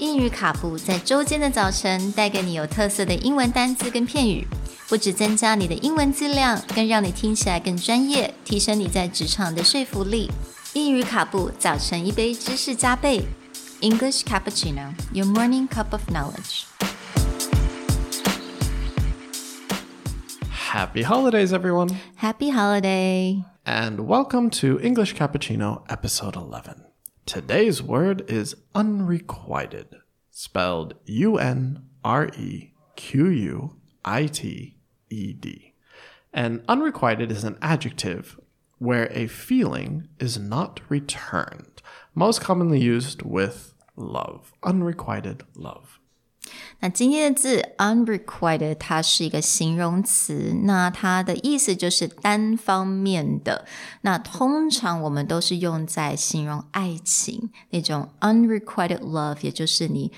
英语卡布在周间的早晨带给你有特色的英文单词跟片语，不只增加你的英文质量，更让你听起来更专业，提升你在职场的说服力。英语卡布早晨一杯知识加倍，English cappuccino, your morning cup of knowledge. Happy holidays, everyone, Happy holiday! and welcome to English Cappuccino episode 11. Today's word is unrequited, spelled U N R E Q U I T E D. And unrequited is an adjective where a feeling is not returned, most commonly used with love. Unrequited love. 那今天的字 unrequited，它是一个形容词，那它的意思就是单方面的。那通常我们都是用在形容爱情那种 unrequited love，也就是你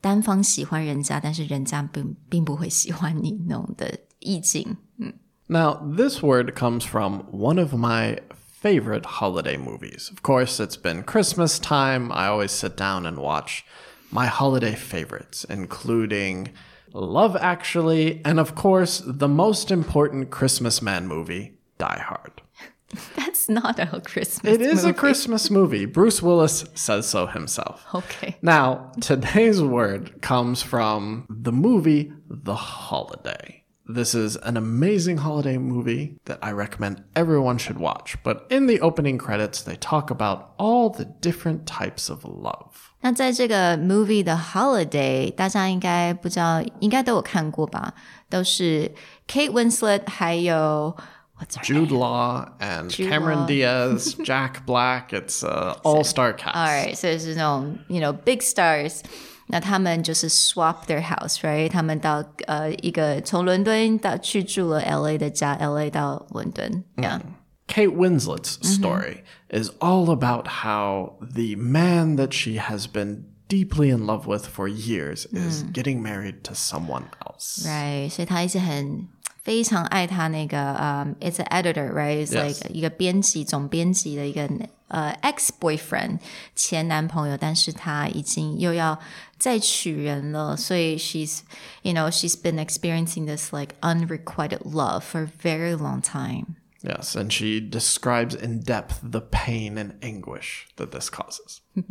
单方喜欢人家，但是人家并并不会喜欢你那种的意境。嗯 Now, this word comes from one of my favorite holiday movies. Of course, it's been Christmas time. I always sit down and watch my holiday favorites, including Love Actually, and of course, the most important Christmas man movie, Die Hard. That's not a Christmas. It is a. Christmas movie. Bruce Willis says so himself. Okay. Now, today's word comes from the movie The Holiday. This is an amazing holiday movie that I recommend everyone should watch. But in the opening credits, they talk about all the different types of love. 那在这个 movie 的 Holiday，大家应该不知道，应该都有看过吧？都是 Kate Winslet 还有 What's her Jude Law and Cameron Law. Diaz, Jack Black. It's an all-star cast. Alright，所以是那种 you know big stars。 那他们就是 swap their house，right？他们到呃一个从伦敦到去住了 LA 的家，LA 到伦敦，yeah。 Kate Winslet's story is all about how the man that she has been deeply in love with for years is getting married to someone else. Right，所以他一直很 非常爱他那个嗯、i t s an editor，right？It's Yes. like 一个编辑总编辑的一个呃 ex boyfriend 前男朋友，但是他已经又要再娶人了，所以 she's you know she's been experiencing this like unrequited love for a very long time。 Yes, and she describes in depth the pain and anguish that this causes.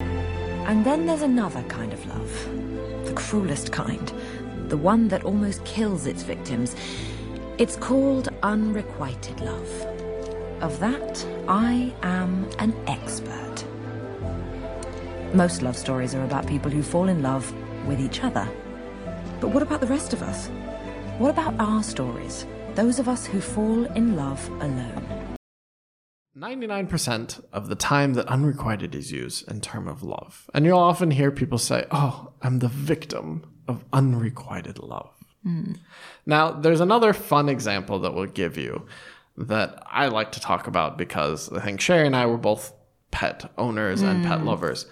And then there's another kind of love. The cruelest kind. the one that almost kills its victims. It's called unrequited love. Of that, I am an expert. Most love stories are about people who fall in love with each other. But what about the rest of us? What about our stories? Those of us who fall in love alone. 99% of the time that unrequited is used in term of love. And you'll often hear people say, "Oh, I'm the victim of unrequited love." Hmm. Now, there's another fun example that we'll give you that I like to talk about because I think Sherry and I were both pet owners and pet hmm. lovers.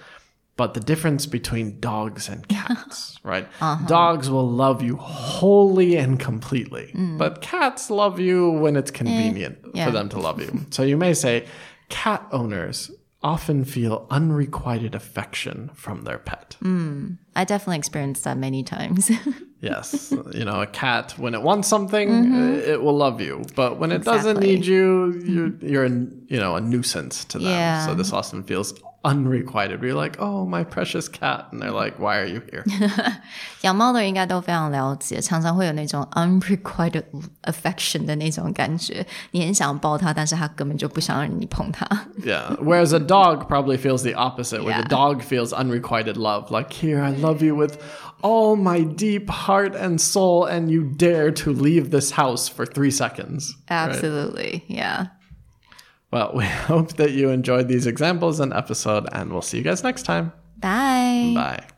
But the difference between dogs and cats, right? Uh-huh. Dogs will love you wholly and completely, mm. but cats love you when it's eh, convenient yeah. for them to love you. So you may say cat owners often feel unrequited affection from their pet. Mm. I definitely experienced that many times. Yes, you know, a cat when it wants something, uh, it will love you, but when it doesn't need you, you're mm-hmm. you're an, you know a nuisance to them. Yeah. So this often feels unrequited. We're like, oh, my precious cat, and they're like, why are you here? 养猫的人应该都非常了解，常常会有那种 unrequited affection 的那种感觉。你很想抱它，但是它根本就不想让你碰它。 yeah. Whereas a dog probably feels the opposite, where the Yeah. dog feels unrequited love. Like, here, I love you with all my deep heart and soul, and you dare to leave this house for three seconds. right? Absolutely, yeah. Well, we hope that you enjoyed these examples and episode, and we'll see you guys next time. Bye. Bye.